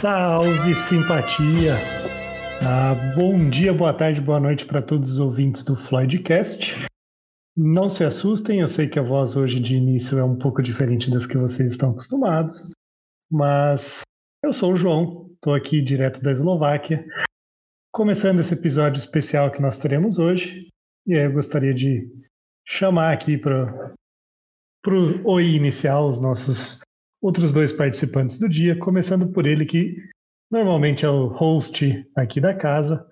Salve simpatia! Ah, bom dia, boa tarde, boa noite para todos os ouvintes do Floydcast. Não se assustem, eu sei que a voz hoje de início é um pouco diferente das que vocês estão acostumados, mas eu sou o João, estou aqui direto da Eslováquia, começando esse episódio especial que nós teremos hoje, e aí eu gostaria de chamar aqui para o oi inicial os nossos outros dois participantes do dia, começando por ele que normalmente é o host aqui da casa,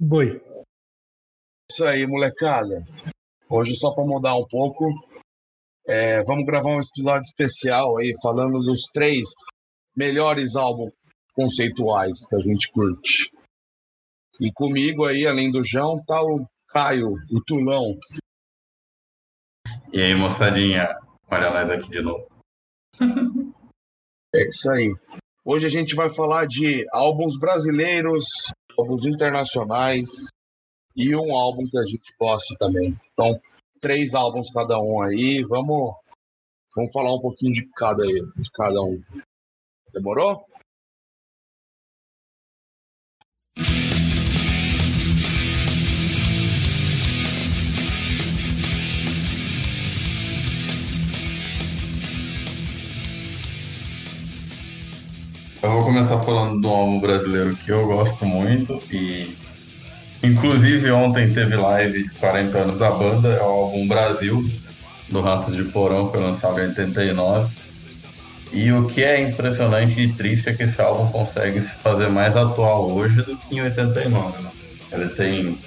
Boi. Isso aí, molecada. Hoje, só para mudar um pouco, é, vamos gravar um episódio especial aí falando dos três melhores álbuns conceituais que a gente curte. E comigo aí, além do João, tá o Caio, o Tulão. E aí, moçadinha, olha nós aqui de novo. É isso aí. Hoje a gente vai falar de álbuns brasileiros, álbuns internacionais, e um álbum que a gente gosta também. Então, três álbuns cada um aí. Vamos, vamos falar um pouquinho de cada, de cada um. Demorou? Começar falando do álbum brasileiro que eu gosto muito e Inclusive, ontem teve live de 40 anos da banda, é o álbum Brasil, do Ratos de Porão, foi lançado em 89. E o que é impressionante e triste é que esse álbum consegue se fazer mais atual hoje do que em 89. Né? Ele tem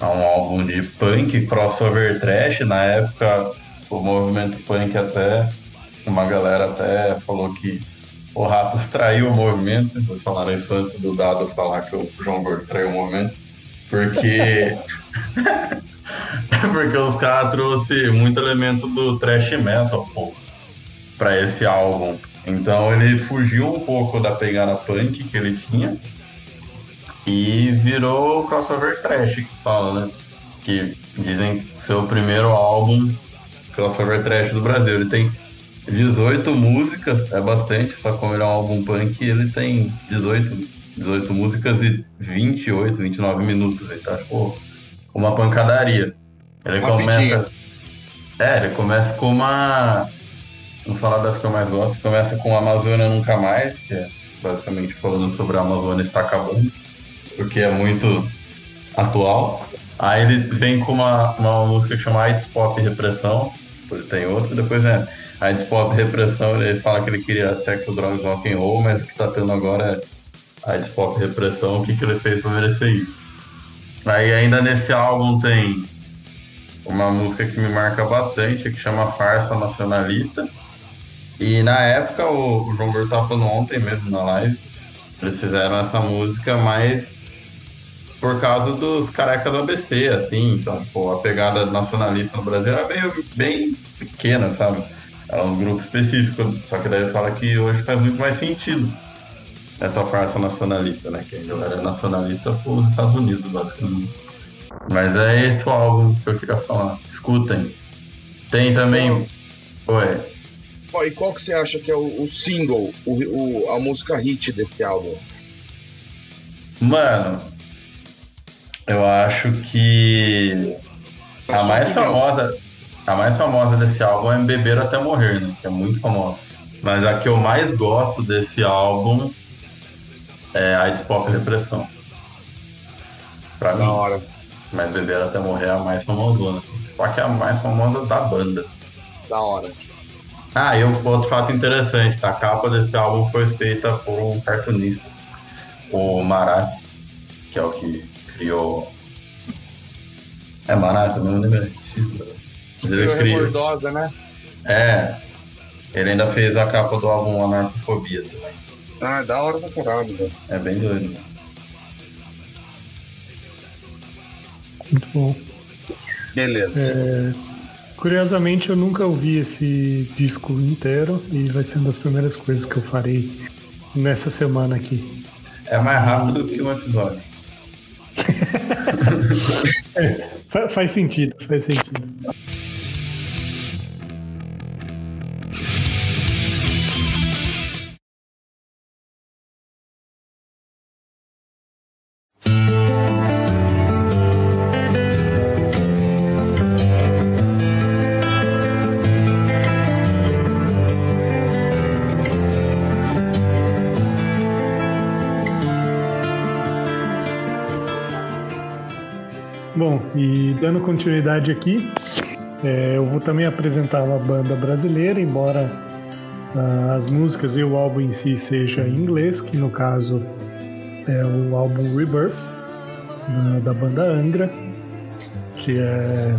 um álbum de punk, crossover trash. Na época, o movimento punk até, uma galera até falou que o Ratos traiu o movimento. Vou falar isso antes do Dado falar que o João Gordo traiu o movimento. Porque. porque os caras trouxeram muito elemento do thrash metal, pô, pra esse álbum. Então ele fugiu um pouco da pegada punk que ele tinha e virou crossover trash que fala, né? Que dizem ser o primeiro álbum crossover trash do Brasil. Ele tem 18 músicas, é bastante, só como ele é um álbum punk, ele tem 18 18 músicas e 28, 29 minutos. Então, tipo, uma pancadaria. Ele começa. É, ele começa com uma. Vamos falar das que eu mais gosto. Começa com Amazônia Nunca Mais, que é basicamente falando sobre a Amazônia está acabando, porque é muito atual. Aí ele vem com uma, uma música que chama AIDS Pop Repressão, depois tem outra, depois é AIDS Pop Repressão, ele fala que ele queria sexo, drogas, rock and roll, mas o que tá tendo agora é a Pop Repressão, o que, que ele fez para merecer isso. Aí ainda nesse álbum tem uma música que me marca bastante, que chama Farsa Nacionalista. E na época, o João Gordo estava falando ontem mesmo na live, eles fizeram essa música mais por causa dos carecas do ABC, assim. Então, pô, a pegada nacionalista no Brasil era bem, bem pequena, sabe? Era um grupo específico, só que daí fala que hoje faz muito mais sentido essa farsa nacionalista, né? Que a galera é nacionalista os Estados Unidos, basicamente. Mas é esse o álbum que eu queria falar. Escutem. Tem também. Oi. E qual que você acha que é o, o single, o, o, a música hit desse álbum? Mano, eu acho que a mais famosa, a mais famosa desse álbum é Beber até morrer, né? Que é muito famosa. Mas a que eu mais gosto desse álbum é AIDS Pop Repressão. Pra da mim. hora. Mas Beber Até Morrer é a mais famosona, assim. Spock é a mais famosa da banda. Da hora. Ah, e outro fato interessante, a capa desse álbum foi feita por um cartunista, o Marat, que é o que criou... É Marat, não lembro. Ele criou... né? É, ele ainda fez a capa do álbum Anarcofobia também. Ah, é da hora pra caralho, velho. É bem doido. Muito bom. Beleza. É, curiosamente, eu nunca ouvi esse disco inteiro e vai ser uma das primeiras coisas que eu farei nessa semana aqui. É mais rápido que um episódio. é, faz sentido, faz sentido. E dando continuidade aqui, é, eu vou também apresentar uma banda brasileira, embora uh, as músicas e o álbum em si seja em inglês, que no caso é o álbum Rebirth, da, da banda Angra, que é,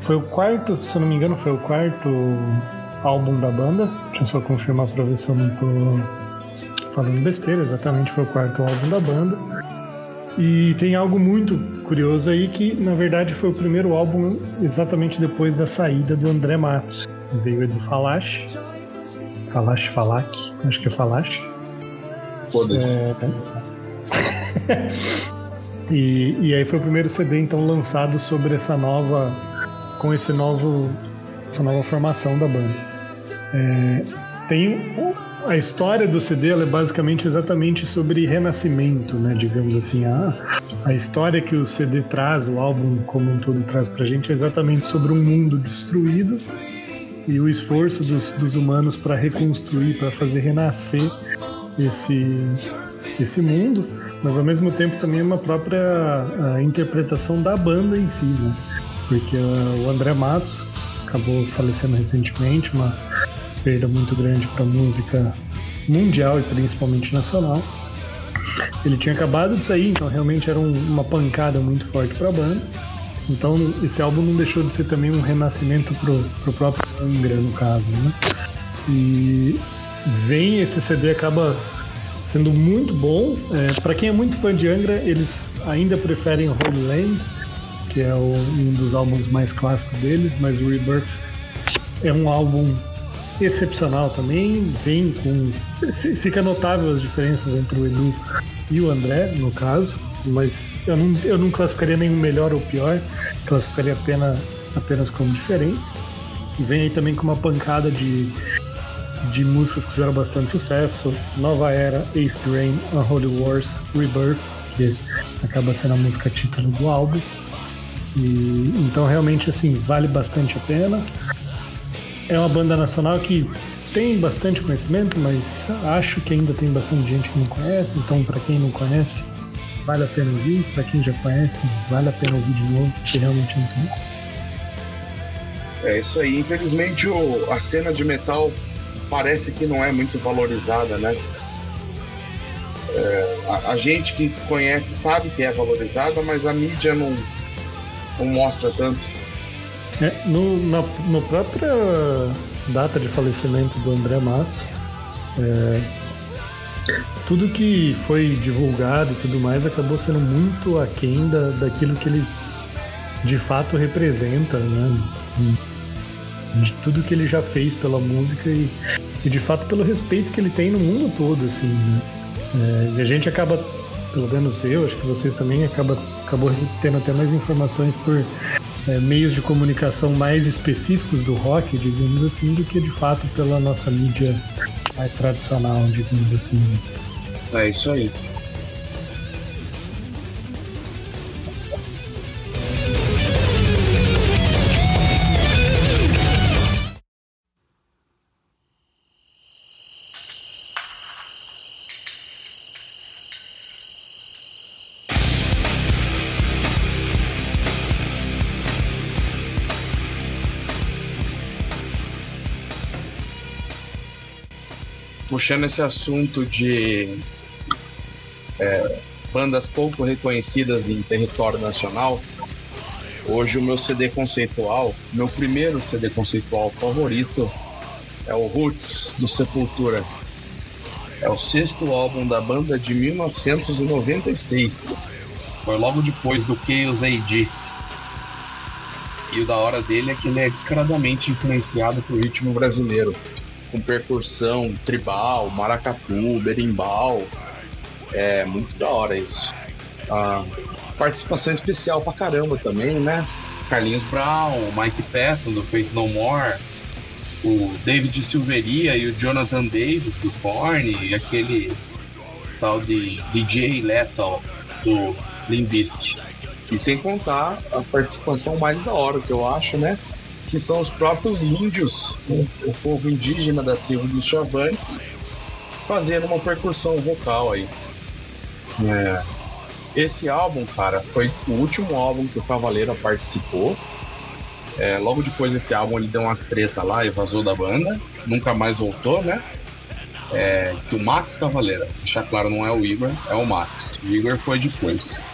foi o quarto, se não me engano, foi o quarto álbum da banda. Deixa eu só confirmar para ver se eu não tô falando besteira, exatamente foi o quarto álbum da banda. E tem algo muito curioso aí que, na verdade, foi o primeiro álbum exatamente depois da saída do André Matos. Veio do Falache. Falache, Falac, acho que é Falache. Foda-se. É... e, e aí foi o primeiro CD então lançado sobre essa nova. com esse novo. essa nova formação da banda. É, tem a história do CD é basicamente exatamente sobre renascimento, né? Digamos assim, a, a história que o CD traz, o álbum como um todo traz pra gente é exatamente sobre um mundo destruído e o esforço dos, dos humanos para reconstruir, para fazer renascer esse, esse mundo, mas ao mesmo tempo também é uma própria interpretação da banda em si, né? Porque uh, o André Matos acabou falecendo recentemente, uma perda muito grande para a música mundial e principalmente nacional. Ele tinha acabado de sair, então realmente era um, uma pancada muito forte para a banda. Então esse álbum não deixou de ser também um renascimento pro, pro próprio Angra, no caso, né? E vem esse CD acaba sendo muito bom. É, para quem é muito fã de Angra, eles ainda preferem Holy Land, que é o, um dos álbuns mais clássicos deles, mas o Rebirth é um álbum excepcional também, vem com. Fica notável as diferenças entre o Edu e o André, no caso, mas eu não, eu não classificaria nenhum melhor ou pior, classificaria apenas, apenas como diferentes. Vem aí também com uma pancada de, de músicas que fizeram bastante sucesso: Nova Era, Ace Drain, Unholy Wars, Rebirth, que acaba sendo a música título do álbum. E, então realmente assim vale bastante a pena. É uma banda nacional que tem bastante conhecimento, mas acho que ainda tem bastante gente que não conhece. Então, para quem não conhece, vale a pena ouvir. Para quem já conhece, vale a pena ouvir de novo, porque realmente é muito bom. É isso aí. Infelizmente, o, a cena de metal parece que não é muito valorizada, né? É, a, a, gente que conhece sabe que é valorizada, mas a mídia não, não mostra tanto. É, no, na no própria data de falecimento do André Matos, é, tudo que foi divulgado e tudo mais acabou sendo muito aquém da, daquilo que ele de fato representa, né? De tudo que ele já fez pela música e, e de fato pelo respeito que ele tem no mundo todo, assim. Né? É, e a gente acaba, pelo menos eu, acho que vocês também acaba, acabou tendo até mais informações por é, meios de comunicação mais específicos do rock, digamos assim, do que de fato pela nossa mídia mais tradicional, digamos assim. É isso aí. Puxando esse assunto de é, bandas pouco reconhecidas em território nacional, hoje o meu CD conceitual, meu primeiro CD conceitual favorito é o Roots do Sepultura. É o sexto álbum da banda de 1996. Foi logo depois do Chaos AD. E o da hora dele é que ele é descaradamente influenciado pelo ritmo brasileiro com percussão tribal, maracatu, berimbau. É muito da hora isso. Ah, participação especial pra caramba também, né? Carlinhos Brown, Mike Patton do Faith No More, o David Silveria e o Jonathan Davis do Korn e aquele tal de DJ Lethal do Limbisk. E sem contar a participação mais da hora que eu acho, né? Que são os próprios índios, o, o povo indígena da tribo dos Chavantes, fazendo uma percussão vocal aí. É, Esse álbum, cara, foi o último álbum que o Cavaleira participou. É, logo depois desse álbum ele deu umas treta lá e vazou da banda. Nunca mais voltou, né? É, que o Max Cavaleira, deixar claro, não é o Igor, é o Max. O Igor foi depois.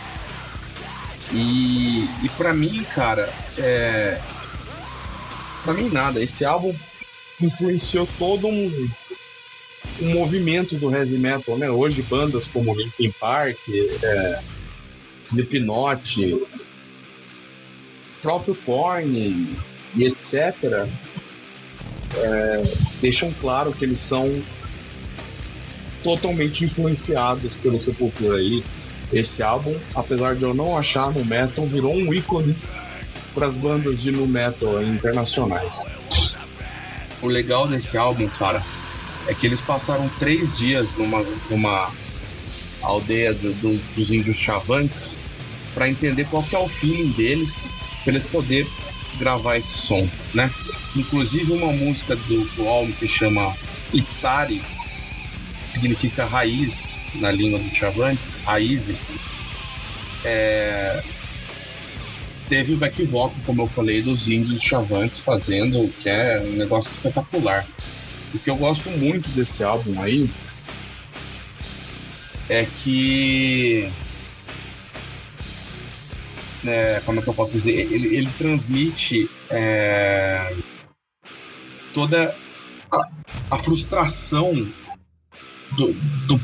E, e para mim, cara, é, para mim nada. Esse álbum influenciou todo um, um movimento do heavy metal, né? Hoje bandas como Linkin Park, é, Slipknot, próprio Korn e etc. É, deixam claro que eles são totalmente influenciados pelo Sepultura aí. Esse álbum, apesar de eu não achar no metal, virou um ícone para as bandas de nu metal internacionais. O legal desse álbum, cara, é que eles passaram três dias numa, numa aldeia do, do, dos índios chavantes para entender qual que é o feeling deles, para eles poderem gravar esse som, né? Inclusive uma música do, do álbum que chama Itzari, significa raiz na língua dos chavantes, raízes. É, teve o back vocal, como eu falei, dos índios chavantes fazendo, que é um negócio espetacular. O que eu gosto muito desse álbum aí é que. É, como é que eu posso dizer? Ele, ele transmite é, toda a, a frustração do, do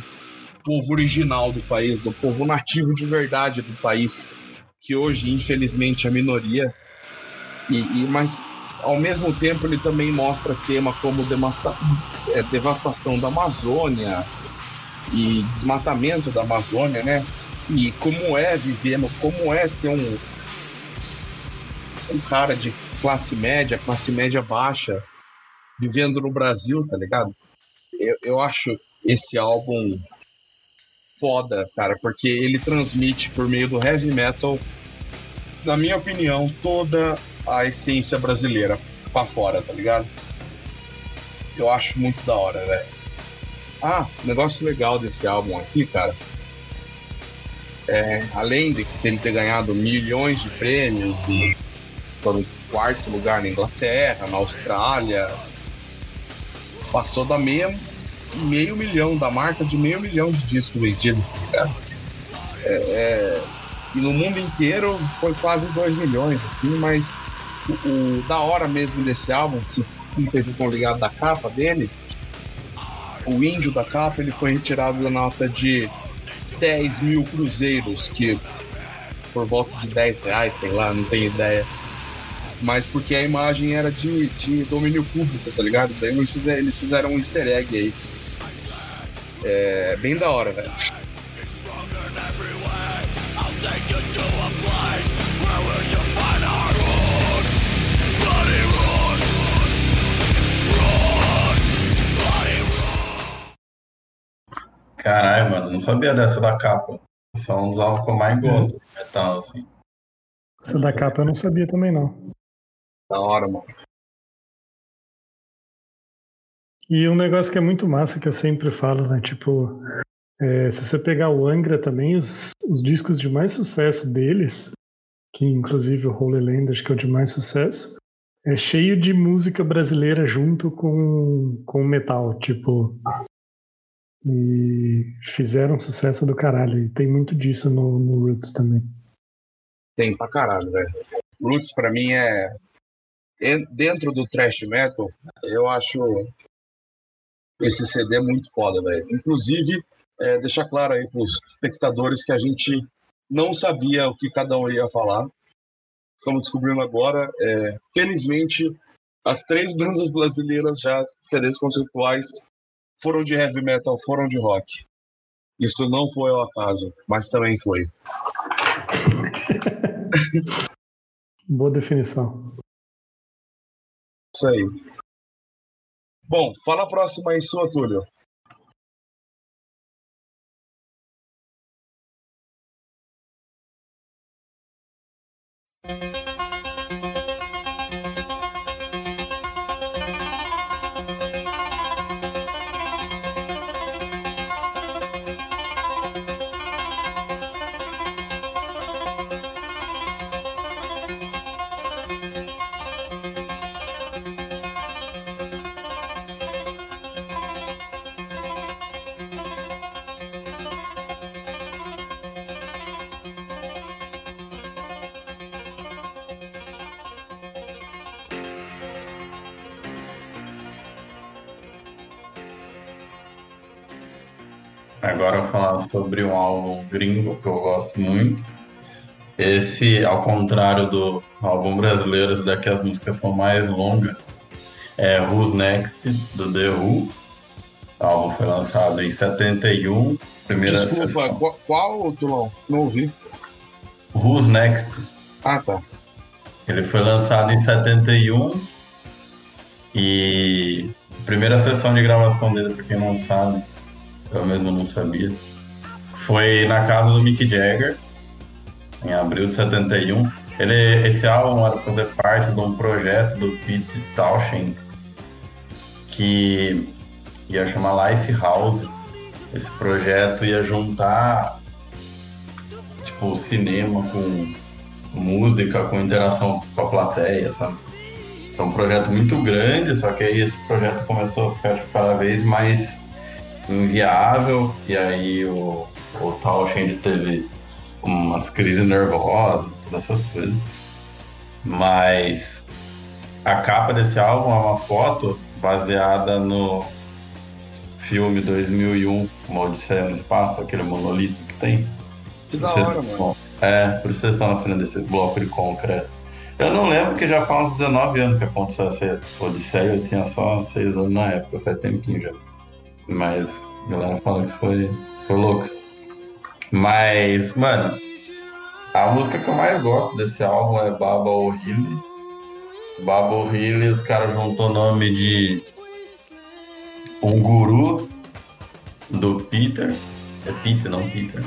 povo original do país, do povo nativo de verdade do país que hoje, infelizmente, é minoria. E, e, mas, ao mesmo tempo, ele também mostra tema como é, devastação da Amazônia e desmatamento da Amazônia, né? E como é viver, como é ser um, um cara de classe média, classe média baixa, vivendo no Brasil, tá ligado? Eu, eu acho esse álbum foda, cara, porque ele transmite por meio do heavy metal, na minha opinião, toda a essência brasileira pra fora, tá ligado? Eu acho muito da hora, velho. Ah, negócio legal desse álbum aqui, cara. É, além de ele ter ganhado milhões de prêmios e por quarto lugar na Inglaterra, na Austrália, passou da meia meio milhão, da marca de meio milhão de discos vendidos, tá é, é, e no mundo inteiro foi quase 2 milhões, assim, mas o, o, da hora mesmo desse álbum, se, não sei se estão ligados da capa dele, o índio da capa ele foi retirado da nota de 10 mil cruzeiros, que por volta de 10 reais, sei lá, não tenho ideia. Mas porque a imagem era de, de domínio público, tá ligado? Daí eles fizeram, eles fizeram um easter egg aí. É bem da hora, velho. Caralho, mano, não sabia dessa da capa. Um dos álbuns que eu mais gosto de metal, assim. Essa da capa eu não sabia também, não. Da hora, mano. E um negócio que é muito massa que eu sempre falo, né? Tipo, é, se você pegar o Angra também, os, os discos de mais sucesso deles, que inclusive o Holy Land, acho que é o de mais sucesso, é cheio de música brasileira junto com, com metal, tipo. E fizeram sucesso do caralho. E tem muito disso no, no Roots também. Tem pra caralho, velho. Roots pra mim é. Dentro do thrash metal, eu acho esse CD é muito foda, velho. Inclusive, é, deixar claro aí para os espectadores que a gente não sabia o que cada um ia falar. Estamos descobrindo agora. É, felizmente, as três bandas brasileiras já, CDs conceituais, foram de heavy metal, foram de rock. Isso não foi ao acaso, mas também foi. Boa definição. Isso aí. Bom, fala a próxima aí sua, Túlio. Gosto muito. Esse, ao contrário do álbum brasileiro, esse daqui as músicas são mais longas. É Who's Next, do The Who. O álbum foi lançado em 71. Primeira Desculpa, sessão. qual, qual, Tulão? Não ouvi. Who's Next. Ah, tá. Ele foi lançado em 71 e a primeira sessão de gravação dele, pra quem não sabe, eu mesmo não sabia, foi na casa do Mick Jagger, em abril de 71. Ele, esse álbum era fazer parte de um projeto do Pete Townshend que ia chamar Life House. Esse projeto ia juntar tipo cinema com música, com interação com a plateia, sabe? Isso é um projeto muito grande, só que aí esse projeto começou a ficar tipo, cada vez mais inviável, e aí o, o Townshend teve umas crises nervosas, todas essas coisas. Mas a capa desse álbum é uma foto baseada no filme 2001, Uma Odisseia no Espaço, aquele monolito que tem. Que da hora, mano. É, por isso vocês estão na frente desse bloco de concreto. Eu não lembro que já faz uns 19 anos que aconteceu essa Odisseia, eu tinha só 6 anos na época, faz tempinho já. Mas a galera fala que foi, foi louco. Mas, mano, a música que eu mais gosto desse álbum é Baba O'Reilly. Baba O'Reilly, os caras juntou o nome de um guru do Peter. É Peter, não Peter.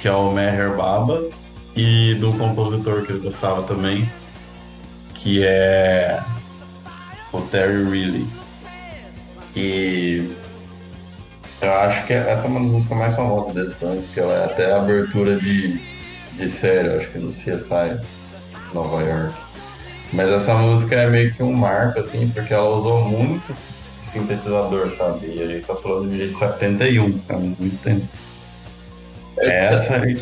Que é o Meher Baba. E do compositor que eu gostava também. Que é o Terry Riley. E eu acho que essa é uma das músicas mais famosas deles também, porque ela é até abertura de, de série, acho que no CSI Nova York. Mas essa música é meio que um marco, assim, porque ela usou muito sintetizador, sabe? E a gente tá falando de 71, é muito tempo. Essa aí.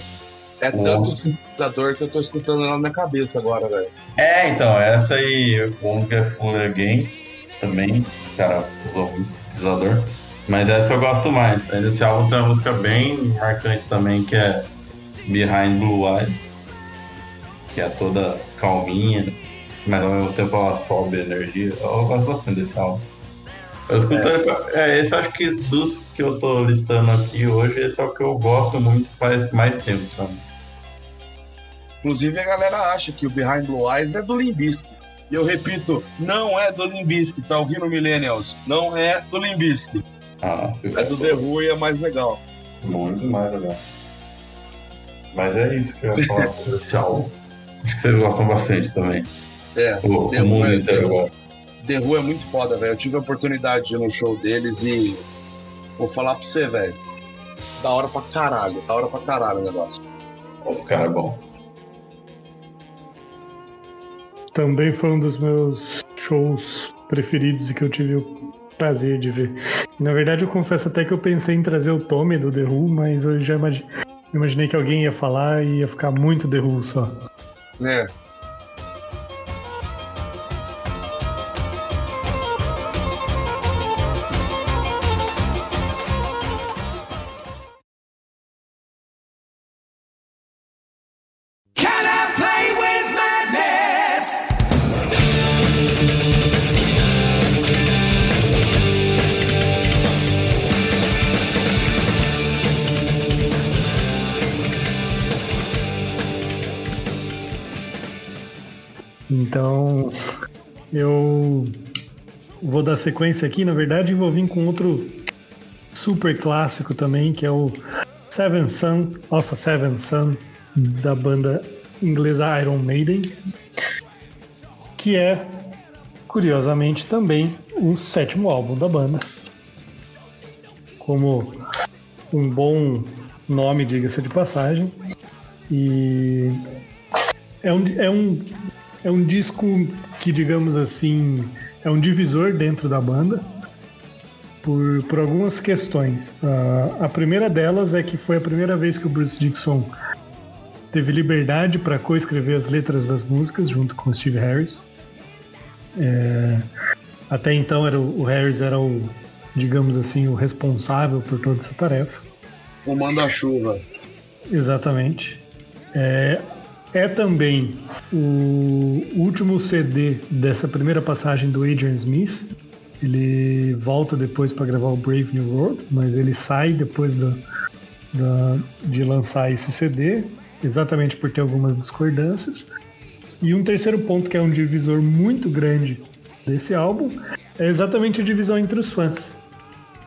É O- tanto sintetizador que eu tô escutando ela na minha cabeça agora, velho. É, então, essa aí, Get Fuller Again, também, esse cara usou muito sintetizador. Mas essa eu gosto mais. Aí Nesse álbum tem uma música bem marcante também, que é Behind Blue Eyes, que é toda calminha, mas ao mesmo tempo ela sobe a energia. Eu gosto bastante desse álbum. Eu escuto, é. esse acho que dos que eu tô listando aqui hoje, esse é o que eu gosto muito faz mais tempo, sabe? Inclusive a galera acha que o Behind Blue Eyes é do Limbisky. E eu repito, não é do Limbisky, tá ouvindo Millennials? Não é do Limbisky. Ah, É do The Who e é mais legal. Muito mais legal. Mas é isso que eu ia falar desse álbum. Acho que vocês gostam bastante também. É, O, The o mundo é- inteiro gosta. The Who é muito foda, velho. Eu tive a oportunidade de ir no show deles e vou falar pra você, velho. Da hora pra caralho, da hora pra caralho o negócio. Os caras é bom. Também foi um dos meus shows preferidos e que eu tive o prazer de ver. Na verdade, eu confesso até que eu pensei em trazer o Tommy do The Who, mas eu já imagi- imaginei que alguém ia falar e ia ficar muito The Who só. Né? Dar sequência aqui. Na verdade, vou vir com outro super clássico também, que é o Seven Sun, of a Seven Sun, da banda inglesa Iron Maiden, que é, curiosamente, também o sétimo álbum da banda. Como um bom nome, diga-se de passagem. E é um, é um é um disco que, digamos assim, é um divisor dentro da banda por, por algumas questões. Ah, a primeira delas é que foi a primeira vez que o Bruce Dixon teve liberdade para coescrever as letras das músicas junto com o Steve Harris. É, até então era o, o Harris era o, digamos assim, o responsável por toda essa tarefa. o manda-chuva. Exatamente. É, é também o último CD dessa primeira passagem do Adrian Smith. Ele volta depois para gravar o Brave New World, mas ele sai depois de lançar esse CD, exatamente por ter algumas discordâncias. E um terceiro ponto que é um divisor muito grande desse álbum é exatamente a divisão entre os fãs.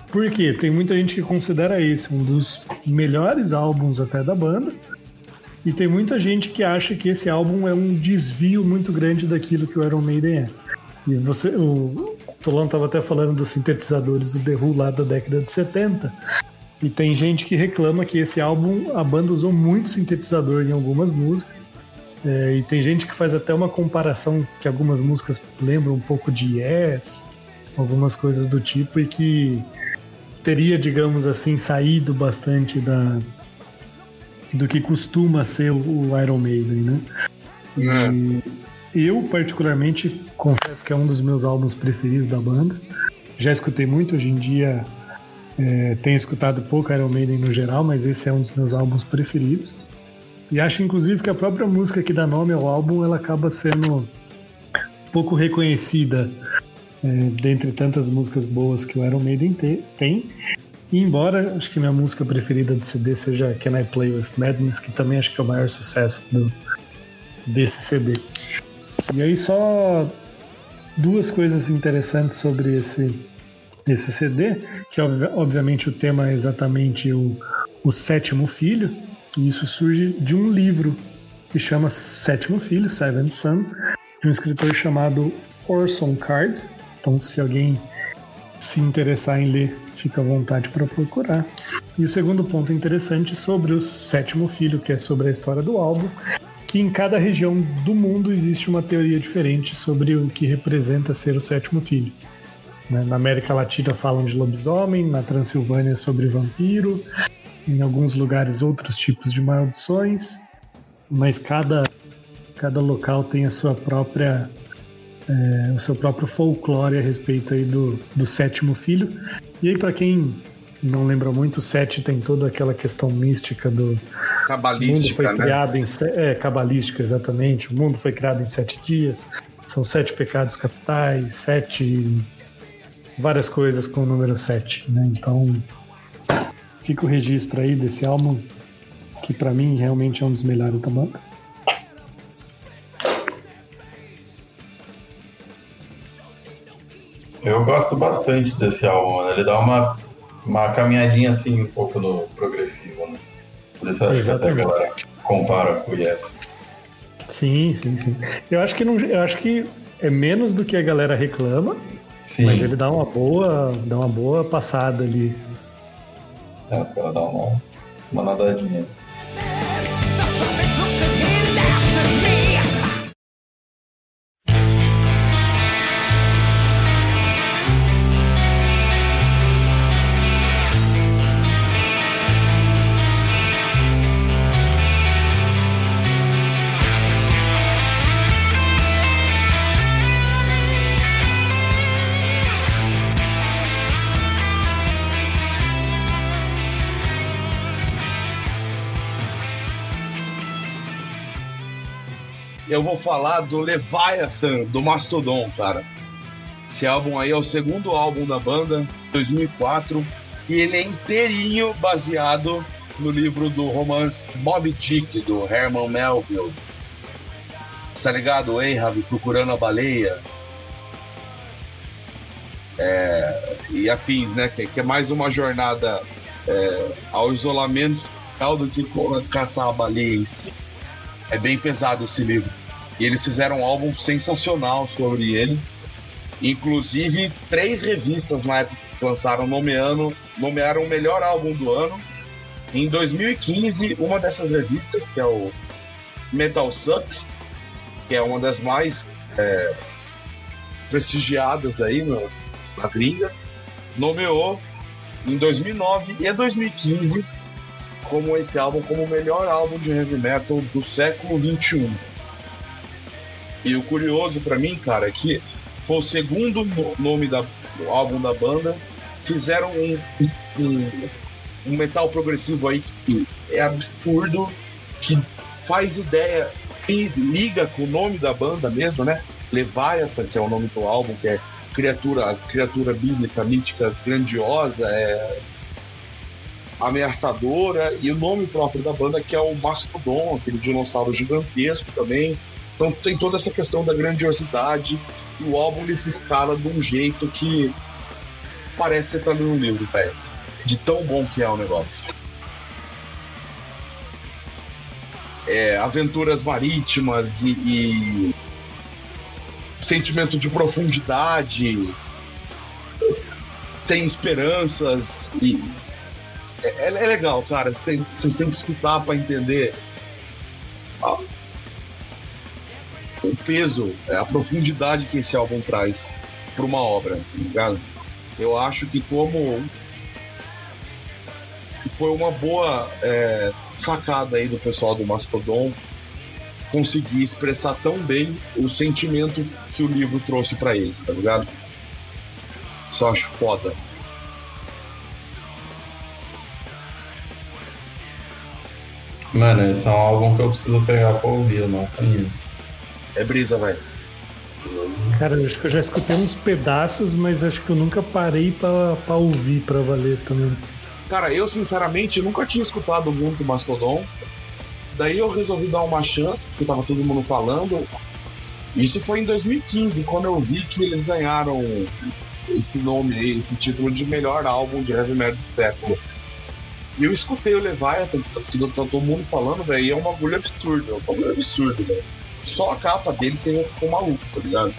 Por quê? Tem muita gente que considera esse um dos melhores álbuns até da banda. E tem muita gente que acha que esse álbum é um desvio muito grande daquilo que o Iron Maiden é. E você, o Tolan estava até falando dos sintetizadores do The Who lá da década de 70. E tem gente que reclama que esse álbum a banda usou muito sintetizador em algumas músicas. É, e tem gente que faz até uma comparação que algumas músicas lembram um pouco de Yes, algumas coisas do tipo, e que teria, digamos assim, saído bastante da do que costuma ser o Iron Maiden, né? E eu, particularmente, confesso que é um dos meus álbuns preferidos da banda. Já escutei muito, hoje em dia é, tenho escutado pouco Iron Maiden no geral, mas esse é um dos meus álbuns preferidos. E acho, inclusive, que a própria música que dá nome ao álbum, ela acaba sendo pouco reconhecida é, dentre tantas músicas boas que o Iron Maiden te, tem. E embora acho que minha música preferida do CD seja Can I Play With Madness, que também acho que é o maior sucesso do, desse CD. E aí só duas coisas interessantes sobre esse, esse CD, que obviamente o tema é exatamente o, o sétimo filho, e isso surge de um livro que chama Sétimo Filho, Seventh Son, de um escritor chamado Orson Card. Então, se alguém se interessar em ler, fica à vontade para procurar. E o segundo ponto interessante sobre o sétimo filho, que é sobre a história do álbum, que em cada região do mundo existe uma teoria diferente sobre o que representa ser o sétimo filho. Né? Na América Latina falam de lobisomem, na Transilvânia sobre vampiro, em alguns lugares outros tipos de maldições, mas cada, cada local tem a sua própria é, o seu próprio folclore a respeito aí do, do sétimo filho. E aí para quem não lembra muito, o sete tem toda aquela questão mística do cabalística, o mundo foi né? criado em é cabalística exatamente. O mundo foi criado em sete dias. São sete pecados capitais, sete várias coisas com o número sete, né? Então fica o registro aí desse álbum, que para mim realmente é um dos melhores da banda. Eu gosto bastante desse álbum, mano. Ele dá uma, uma caminhadinha assim um pouco no progressivo, né? Por isso eu acho Exatamente. que até a galera compara com o Yes. Sim, sim, sim. Eu acho que não, eu acho que é menos do que a galera reclama, Sim, mas ele dá uma boa, dá uma boa passada ali. é, os caras dão uma, uma nadadinha. Falar do Leviathan, do Mastodon, cara. Esse álbum aí é o segundo álbum da banda, 2004, e ele é inteirinho baseado no livro do romance Moby Dick, do Herman Melville. Tá ligado? Ahab procurando a baleia. É, e afins, né? Que, que é mais uma jornada é, ao isolamento social do que caçar a baleia. É bem pesado esse livro. E eles fizeram um álbum sensacional sobre ele. Inclusive, três revistas na época lançaram nomeando, nomearam o melhor álbum do ano. Em 2015, uma dessas revistas, que é o Metal Sucks, que é uma das mais é, prestigiadas aí no, na gringa, nomeou em 2009 e 2015 como esse álbum como o melhor álbum de heavy metal do século 21. E o curioso pra mim, cara, é que foi o segundo no- nome da, do álbum da banda. Fizeram um, um- um metal progressivo aí que é absurdo, que faz ideia e liga com o nome da banda mesmo, né? Leviathan, que é o nome do álbum, que é criatura, criatura bíblica, mítica, grandiosa, é ameaçadora, e o nome próprio da banda que é o Mastodon, aquele dinossauro gigantesco também. Então tem toda essa questão da grandiosidade e o álbum ele se escala de um jeito que parece você tá um livro, velho. De tão bom que é o negócio. É, aventuras marítimas e, e sentimento de profundidade, sem esperanças e é, é legal, cara. Vocês têm que escutar para entender a, o peso, é, a profundidade que esse álbum traz para uma obra, tá ligado? Eu acho que como foi uma boa é, sacada aí do pessoal do Mastodon conseguir expressar tão bem o sentimento que o livro trouxe para eles, tá ligado? Eu acho foda. Mano, esse é um álbum que eu preciso pegar pra ouvir, eu não conheço. É brisa, velho. Cara, acho que eu já escutei uns pedaços, mas acho que eu nunca parei pra, pra ouvir pra valer também. Cara, eu sinceramente nunca tinha escutado muito Mastodon. Daí eu resolvi dar uma chance, porque tava todo mundo falando. Isso foi em 2015, quando eu vi que eles ganharam esse nome aí, esse título de melhor álbum de heavy metal do século. E eu escutei o Leviathan, que tá todo mundo falando, velho, e é um bagulho absurdo, é um bagulho absurdo, velho. Só a capa dele você já ficou maluco, tá ligado?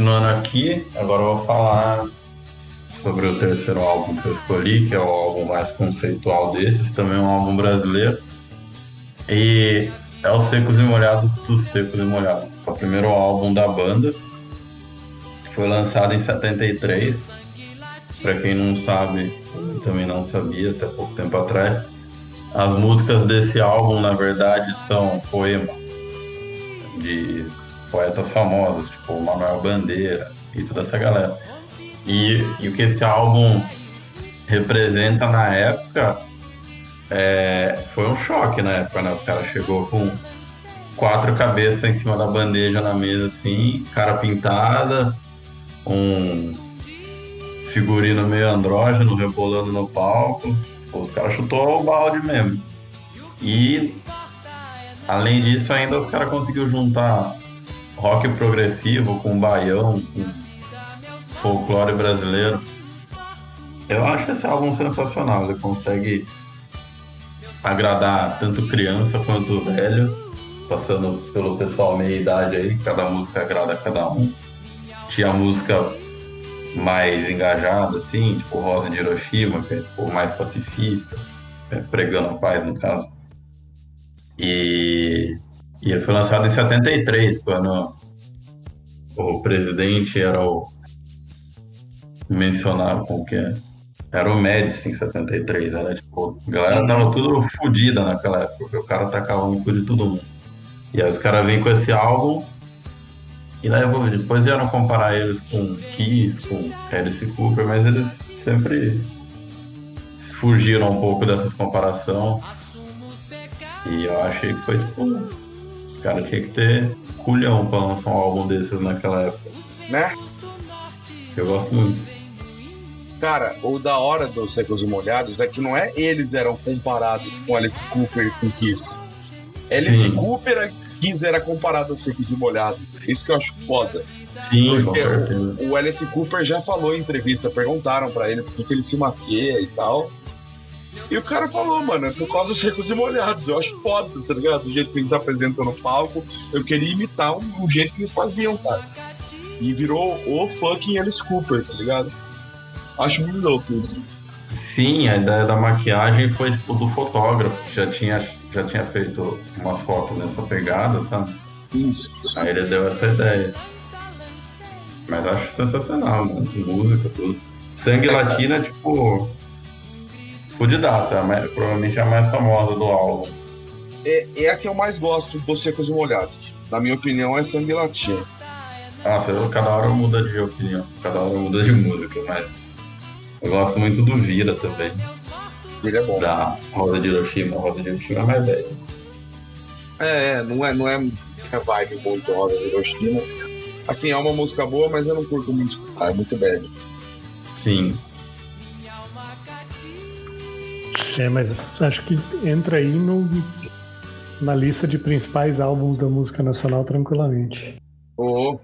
Continuando aqui, agora eu vou falar sobre o terceiro álbum que eu escolhi, que é o álbum mais conceitual desses, também é um álbum brasileiro. E é os Secos e Molhados dos Secos e Molhados. É o primeiro álbum da banda. Foi lançado em 73. Para quem não sabe, eu também não sabia até pouco tempo atrás. As músicas desse álbum, na verdade, são poemas de poetas famosos, tipo Manuel Bandeira e toda essa galera. E, e o que esse álbum representa na época é, foi um choque na época, né? Os caras chegou com quatro cabeças em cima da bandeja na mesa, assim, cara pintada, um figurino meio andrógeno rebolando no palco. Os caras chutou o balde mesmo. E além disso, ainda os caras conseguiram juntar rock progressivo com baião, com folclore brasileiro. Eu acho esse álbum sensacional. Ele consegue agradar tanto criança quanto velho, passando pelo pessoal meia idade aí, cada música agrada a cada um. Tinha música mais engajada, assim, tipo Rosa de Hiroshima, que é tipo, mais pacifista, é, pregando a paz no caso. E, e ele foi lançado em 73, quando o presidente era o mencionado como que é era o Médici em 73, era tipo, a galera tava tudo fodida naquela época, porque o cara atacava no cu de todo mundo. E aí os caras vêm com esse álbum e daí depois vieram comparar eles com Kiss, com Alice Cooper, mas eles sempre fugiram um pouco dessas comparações. E eu achei que foi tipo, os caras tinham que ter culhão pra lançar um álbum desses naquela época. Né? Eu gosto muito. Cara, o da hora dos Secos e Molhados é que não é eles eram comparados com Alice Cooper e com Kiss. Alice Sim. Cooper e Kiss era comparado a Secos e Molhados. Isso que eu acho foda. Sim, Porque o, o Alice Cooper já falou em entrevista, perguntaram pra ele por que que ele se maquia e tal. E o cara falou, mano, é por causa dos secos e molhados. Eu acho foda, tá ligado? O jeito que eles apresentam no palco. Eu queria imitar o, o jeito que eles faziam, cara. E virou o fucking Alice Cooper, tá ligado? Acho muito louco isso. Sim, a ideia da maquiagem foi tipo do fotógrafo, que já tinha, já tinha feito umas fotos nessa pegada, sabe? Isso. Aí ele deu essa ideia. Mas acho sensacional, mano. essa Música, tudo. Sangue é tipo. Fudidaço, é mais- provavelmente a mais famosa do álbum. É, é a que eu mais gosto dos secos e molhados. Na minha opinião, é Sangue Latino. Nossa, eu, cada hora muda de opinião, cada hora muda de música, mas. Eu gosto muito do Vira também, Ele é bom. da Roda de Hiroshima. Roda de Hiroshima é mais velha. É, é, não é, não é vibe muito rosa de Hiroshima. Assim, é uma música boa, mas eu não curto muito escutar, é muito bad. Sim, É, mas acho que entra aí no, na lista de principais álbuns da música nacional tranquilamente. Ô,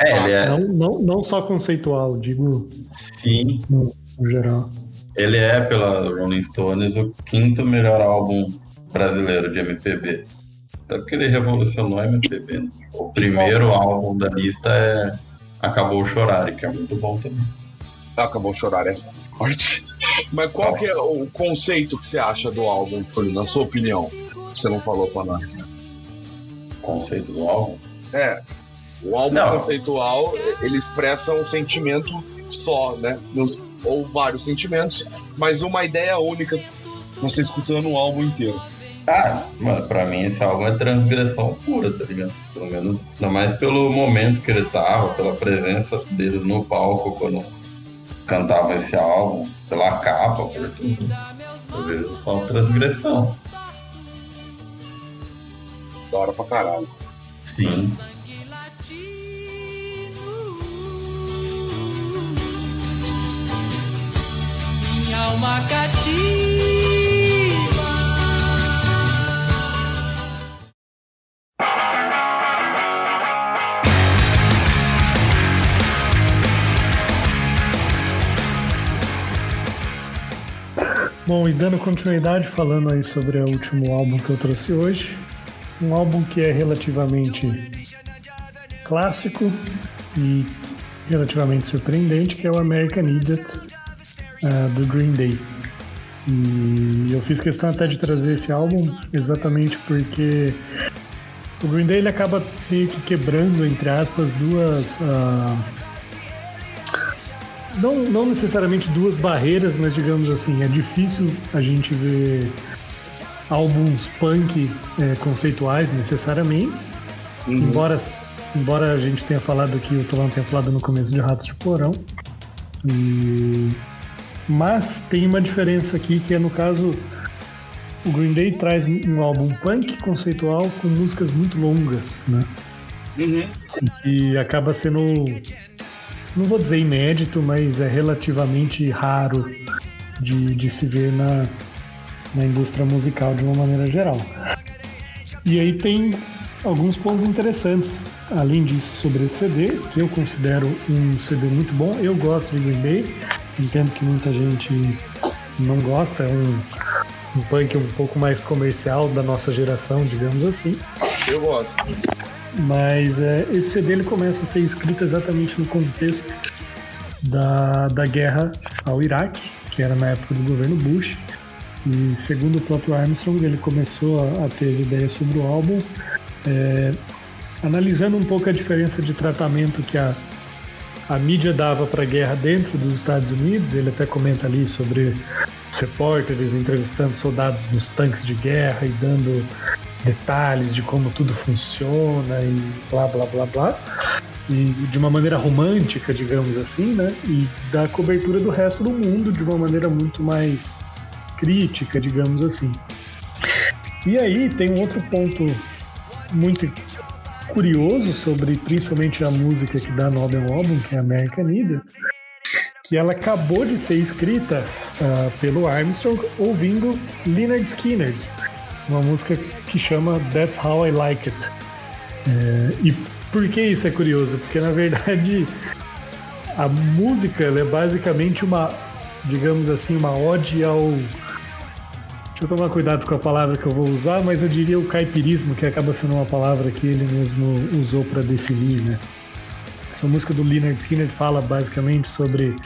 É, ele é. Não, não, não só conceitual, digo Sim, no geral. ele é, pela Rolling Stones, o quinto melhor álbum brasileiro de MPB. Até porque ele revolucionou a MPB. Né? O primeiro álbum da lista é Acabou Chorar, que é muito bom também. acabou chorar, é forte. Mas qual que é o conceito que você acha do álbum, Túlio, na sua opinião? Que Você não falou pra nós. Conceito do álbum. É, o álbum Não. conceitual, ele expressa um sentimento só, né? Nos- ou vários sentimentos, mas uma ideia única, você escutando o álbum inteiro. Ah, mano, pra mim esse álbum é transgressão pura, tá ligado? Pelo menos, ainda mais pelo momento que ele tava, pela presença deles no palco quando cantavam esse álbum, pela capa, por tudo. Eu vejo só transgressão. Da hora pra caralho. Sim. Minha alma cativa. Bom, e dando continuidade, falando aí sobre o último álbum que eu trouxe hoje. Um álbum que é relativamente clássico e relativamente surpreendente, que é o American Idiot, ah, do Green Day. E eu fiz questão até de trazer esse álbum exatamente porque o Green Day ele acaba meio que quebrando, entre aspas, duas. ah, não, não necessariamente duas barreiras, mas digamos assim, é difícil a gente ver álbuns punk é, conceituais necessariamente. Embora, embora a gente tenha falado aqui, o Tolão tenha falado no começo de Ratos de Porão. E... Mas tem uma diferença aqui que é no caso o Green Day traz um álbum punk conceitual com músicas muito longas, né? E acaba sendo, não vou dizer inédito, mas é relativamente raro de, de se ver na, na indústria musical de uma maneira geral. E aí tem alguns pontos interessantes, além disso, sobre esse CD, que eu considero um CD muito bom. Eu gosto de Green Day, entendo que muita gente não gosta, é um, um punk um pouco mais comercial da nossa geração, digamos assim. Eu gosto. Mas é, esse CD ele começa a ser escrito exatamente no contexto da, da guerra ao Iraque, que era na época do governo Bush. E segundo o próprio Armstrong, ele começou a, a ter as ideias sobre o álbum, é, analisando um pouco a diferença de tratamento que a, a mídia dava para a guerra dentro dos Estados Unidos. Ele até comenta ali sobre os repórteres entrevistando soldados nos tanques de guerra e dando detalhes de como tudo funciona e blá blá blá blá. E de uma maneira romântica, digamos assim, né? E da cobertura do resto do mundo de uma maneira muito mais crítica, digamos assim. E aí tem um outro ponto muito curioso sobre principalmente a música que dá nome ao álbum, que é American Idiot, que ela acabou de ser escrita uh, pelo Armstrong ouvindo Leonard Skinner, uma música que chama That's How I Like It. É, e por que isso é curioso? Porque na verdade a música é basicamente uma, digamos assim, uma ode ao Deixa eu tomar cuidado com a palavra que eu vou usar, mas eu diria o caipirismo, que acaba sendo uma palavra que ele mesmo usou para definir, né? Essa música do Leonard Skinner fala basicamente sobre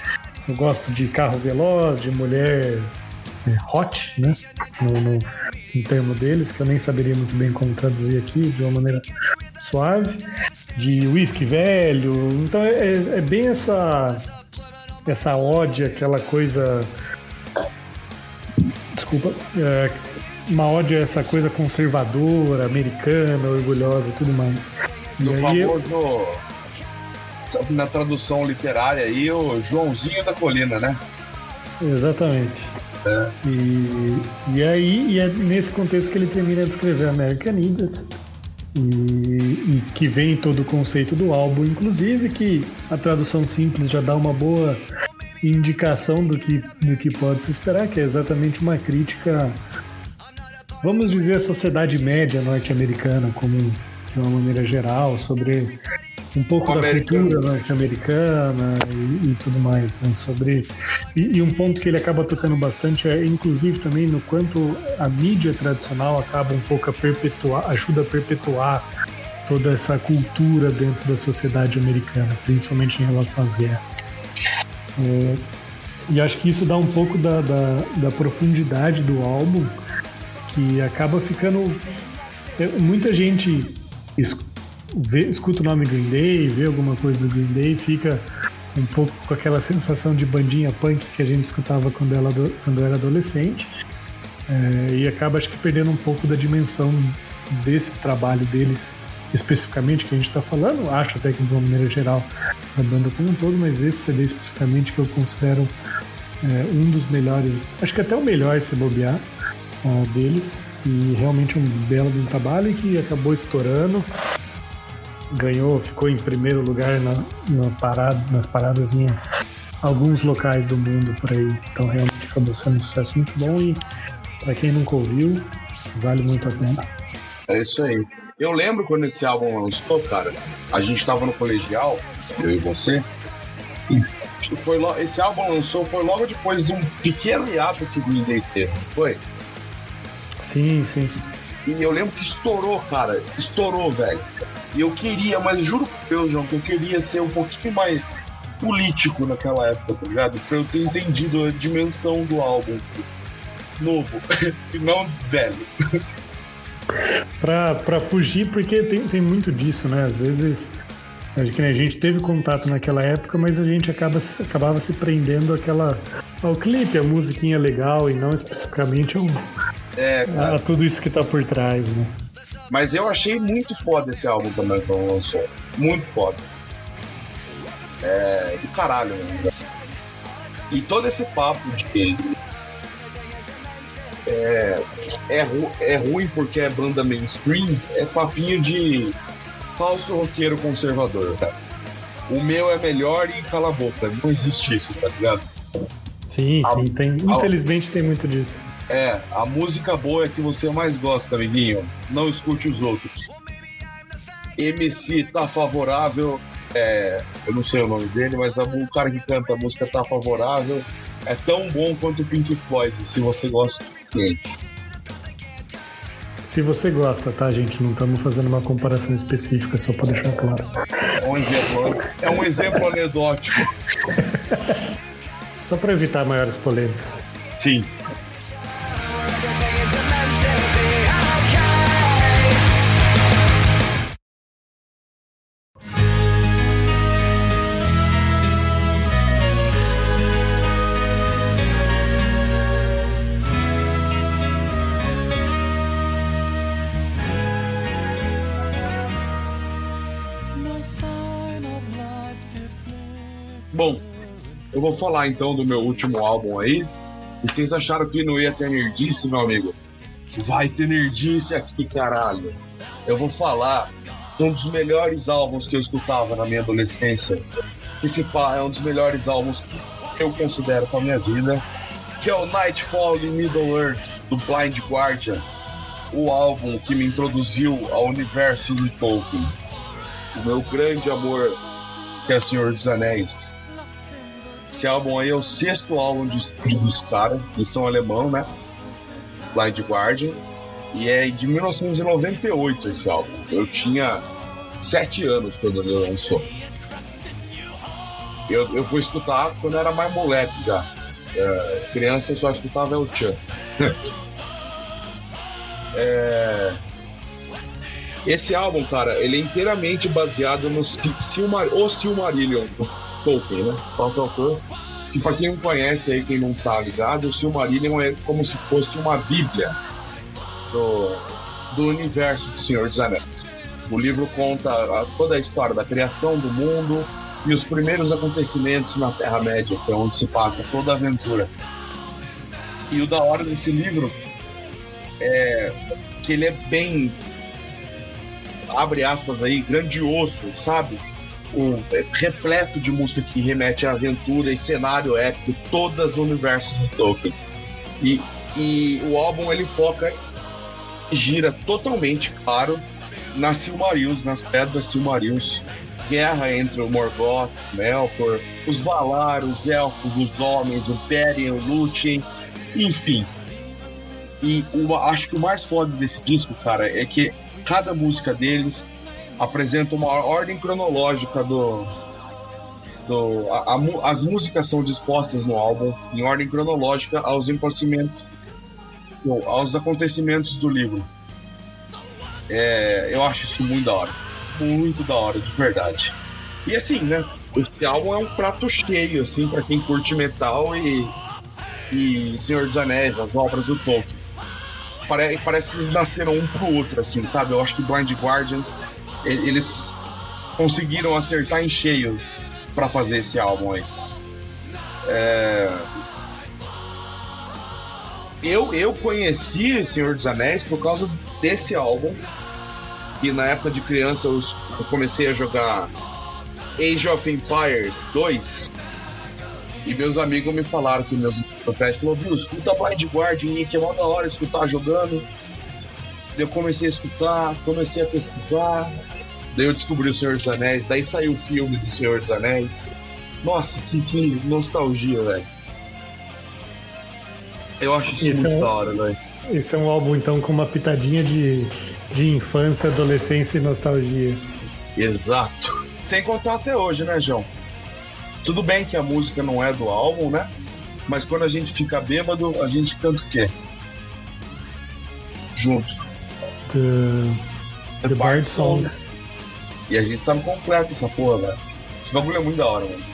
eu gosto de carro veloz, de mulher é, hot, né? No, no, no, termo deles, que eu nem saberia muito bem como traduzir aqui de uma maneira suave, de whisky velho. Então é, é bem essa essa ódio, aquela coisa desculpa, é, uma ódio a essa coisa conservadora, americana, orgulhosa e tudo mais. Do e famoso, na tradução literária aí, o Joãozinho da Colina, né? Exatamente. E, e aí, e é nesse contexto que ele termina de escrever American Idiot. E, e, que vem todo o conceito do álbum, inclusive que a tradução simples já dá uma boa indicação do que, do que pode se esperar, que é exatamente uma crítica, vamos dizer, à sociedade média norte-americana, como de uma maneira geral, sobre um pouco o da americano. cultura norte-americana e, e, tudo mais, né? sobre e, e, um ponto que ele acaba tocando bastante é, inclusive, também no quanto a mídia tradicional acaba um pouco a perpetuar, ajuda a perpetuar toda essa cultura dentro da sociedade americana, principalmente em relação às guerras. É, e acho que isso dá um pouco da, da, da profundidade do álbum, que acaba ficando. É, muita gente es, vê, escuta o nome Green Day, vê alguma coisa do Green Day fica um pouco com aquela sensação de bandinha punk que a gente escutava quando, ela, quando era adolescente. É, e acaba, acho que, perdendo um pouco da dimensão desse trabalho deles especificamente que a gente está falando, acho até que de uma maneira geral da banda como um todo, mas esse CD especificamente que eu considero é, um dos melhores, acho que até o melhor se bobear uh, deles, e realmente um belo um trabalho que acabou estourando, ganhou, ficou em primeiro lugar na, na parada, nas paradas em alguns locais do mundo por aí, então realmente acabou sendo um sucesso muito bom e para quem nunca ouviu, vale muito a pena. É isso aí. Eu lembro quando esse álbum lançou, cara, a gente tava no colegial, eu e você, e foi lo... esse álbum lançou foi logo depois de um pequeno hiato que o Green Day teve, foi? Sim, sim. E eu lembro que estourou, cara, estourou, velho. E eu queria, mas juro por Deus, João, que eu queria ser um pouquinho mais político naquela época, tá ligado? Pra eu ter entendido a dimensão do álbum novo e não velho para fugir, porque tem, tem muito disso, né? Às vezes a gente teve contato naquela época, mas a gente acaba, acabava se prendendo àquela, ao clipe, a musiquinha legal e não especificamente ao, é, a, a tudo isso que tá por trás, né? Mas eu achei muito foda esse álbum também quando lançou. Muito foda. É do caralho, né? E todo esse papo de é, é, ru, é ruim porque é banda mainstream, é papinho de falso roqueiro conservador, tá? O meu é melhor e cala a boca. Não existe isso, tá ligado? Sim, sim. Tem, infelizmente tem muito disso. É, a música boa é que você mais gosta, amiguinho. Não escute os outros. MC tá favorável. É, eu não sei o nome dele, mas a, o cara que canta a música tá favorável. É tão bom quanto o Pink Floyd, se você gosta se você gosta, tá, gente? Não estamos fazendo uma comparação específica, só para deixar claro. É um exemplo, é um exemplo anedótico. só para evitar maiores polêmicas. Sim. Vou falar então do meu último álbum aí. E vocês acharam que não ia ter nerdice, meu amigo? Vai ter nerdice aqui, caralho. Eu vou falar de um dos melhores álbuns que eu escutava na minha adolescência. Esse pá é um dos melhores álbuns eu considero com a minha vida, que é o Nightfall in Middle Earth, do Blind Guardian, o álbum que me introduziu ao universo de Tolkien. O meu grande amor, que é Senhor dos Anéis. Esse álbum aí é o sexto álbum de estúdio dos caras, eles são alemão, né? Blind Guardian. E é de 1998 esse álbum. Eu tinha sete anos quando ele lançou. Eu, eu fui escutar quando era mais moleque já. É, criança eu só escutava El Chan. é... Esse álbum, cara, ele é inteiramente baseado no Silmar... o Silmarillion Tolkien, né? Qual autor? Que pra quem não conhece aí, quem não tá ligado, o Silmarillion é como se fosse uma bíblia do, do universo do Senhor dos Anéis. O livro conta a, toda a história da criação do mundo e os primeiros acontecimentos na Terra-média, que é onde se passa toda a aventura. E o da hora desse livro é que ele é bem, abre aspas aí, grandioso, sabe? Repleto de música que remete à aventura e cenário épico, todas no universo do Tolkien. E, e o álbum ele foca, gira totalmente, claro, nas Silmarils, nas pedras Silmarils. Guerra entre o Morgoth, Melkor, os Valar, os Elfos, os Homens, o Beren, o Lúthien, enfim. E o, acho que o mais foda desse disco, cara, é que cada música deles apresenta uma ordem cronológica do. do a, a, as músicas são dispostas no álbum em ordem cronológica aos acontecimentos, aos acontecimentos do livro. É, eu acho isso muito da hora. Muito da hora, de verdade. E assim, né? Esse álbum é um prato cheio, assim, para quem curte metal e, e Senhor dos Anéis, as obras do Tolkien. Parece, parece que eles nasceram um pro outro, assim, sabe? Eu acho que Blind Guardian, eles conseguiram acertar em cheio para fazer esse álbum aí. É... Eu, eu conheci Senhor dos Anéis por causa desse álbum. E na época de criança eu, comecei a jogar Age of Empires 2. E meus amigos me falaram que meus professores falou, viu, escuta Blind Guardian que é mó da hora escutar jogando. Eu comecei a escutar, comecei a pesquisar. Daí eu descobri o Senhor dos Anéis, daí saiu o filme do Senhor dos Anéis. Nossa, que, que nostalgia, velho. Eu acho isso Esse muito é da hora, velho. Esse é um álbum, então, com uma pitadinha de, de infância, adolescência e nostalgia. Exato. Sem contar até hoje, né, João? Tudo bem que a música não é do álbum, né? Mas quando a gente fica bêbado, a gente canta o quê? Junto. The, The Bard Song. E a gente sabe completo essa porra, velho. Esse bagulho é muito da hora, mano.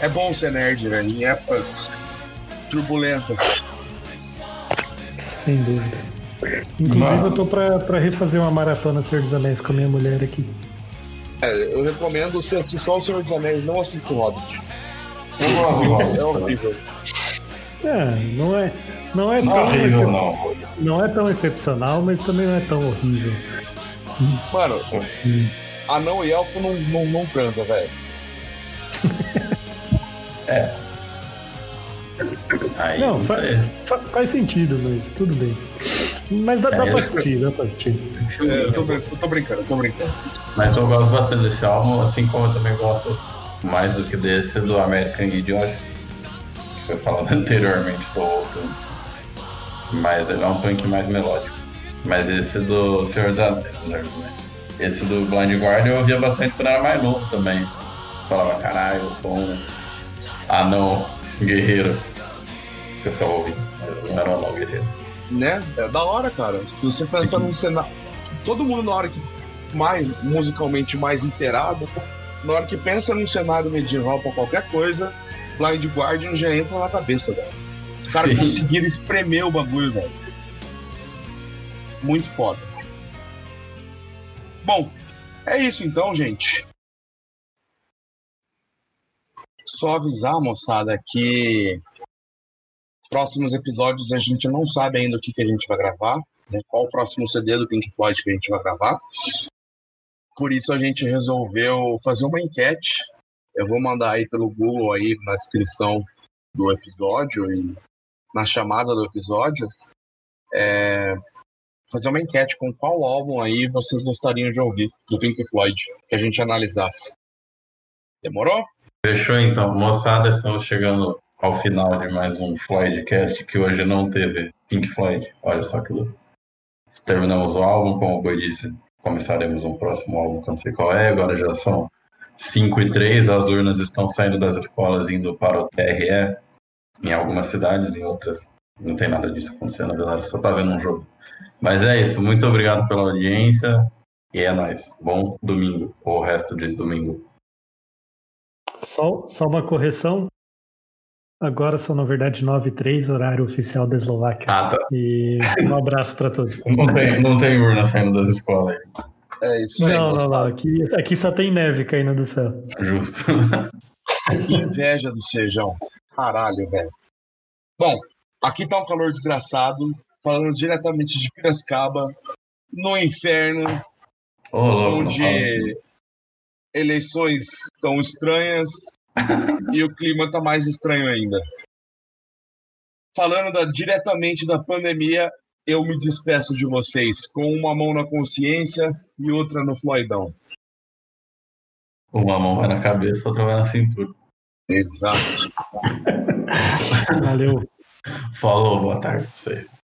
É bom ser nerd, velho, em épocas turbulentas. Sem dúvida. Inclusive, Mano. eu tô pra, pra refazer uma maratona Senhor dos Anéis com a minha mulher aqui. É, eu recomendo você assistir só o Senhor dos Anéis, não assista o Hobbit. É horrível, é horrível. É, não é, não é Não tão é horrível, excep- não. não é tão excepcional, mas também não é tão horrível. Mano, anão e elfo não, não, não transa, velho. Aí Não, fa- fa- faz sentido, mas tudo bem. Mas dá, dá É, pra eu- assistir, dá pra assistir. É, eu, tô, eu tô brincando, eu tô brincando. Mas eu gosto bastante desse álbum, assim como eu também gosto mais do que desse do American Idiot, que foi falado anteriormente, tô voltando. Mas ele é um punk mais melódico. Mas esse do Senhor dos Anéis, Anéis. esse do Blind Guardian eu ouvia bastante quando era mais novo também. Falava, caralho, eu sou um anão guerreiro. Eu ficava ouvindo, mas não era um anão guerreiro. Né? É da hora, cara. Se você pensar num cenário. Todo mundo na hora que mais musicalmente mais inteirado, na hora que pensa num cenário medieval pra qualquer coisa, Blind Guardian já entra na cabeça, velho. Os caras conseguiram espremer o bagulho, velho. Muito foda. Bom, é isso então, gente. Só avisar, moçada, que próximos episódios a gente não sabe ainda o que, que a gente vai gravar, né? qual o próximo CD do Pink Floyd que a gente vai gravar. Por isso a gente resolveu fazer uma enquete Eu vou mandar aí pelo Google aí na descrição do episódio e na chamada do episódio. É, fazer uma enquete com qual álbum aí vocês gostariam de ouvir do Pink Floyd, que a gente analisasse. Demorou? Fechou então. Moçada, estamos chegando ao final de mais um Floydcast que hoje não teve Pink Floyd. Olha só que louco. Terminamos o álbum, como o Boi disse, começaremos um próximo álbum que eu não sei qual é. Agora já são 5 e 3, as urnas estão saindo das escolas indo para o TRE em algumas cidades, em outras não tem nada disso acontecendo, a galera só tá vendo um jogo. Mas é isso, muito obrigado pela audiência e é nóis. Bom domingo, ou o resto de domingo. Só, só uma correção. Agora são, na verdade, 9 e 3, horário oficial da Eslováquia. Ah, tá. E um abraço para todos. Não tem, não tem urna saindo das escolas aí. É isso aí. Não, não, não. Aqui, aqui só tem neve caindo do céu. Justo. Que inveja do Sejão. Caralho, velho. Bom, aqui tá um calor desgraçado, falando diretamente de Piracicaba, no inferno, onde eleições estão estranhas e o clima tá mais estranho ainda. Falando da- diretamente da pandemia, eu me despeço de vocês com uma mão na consciência e outra no Floydão. Uma mão vai na cabeça, outra vai na cintura. Exato. Valeu. Falou, boa tarde pra vocês.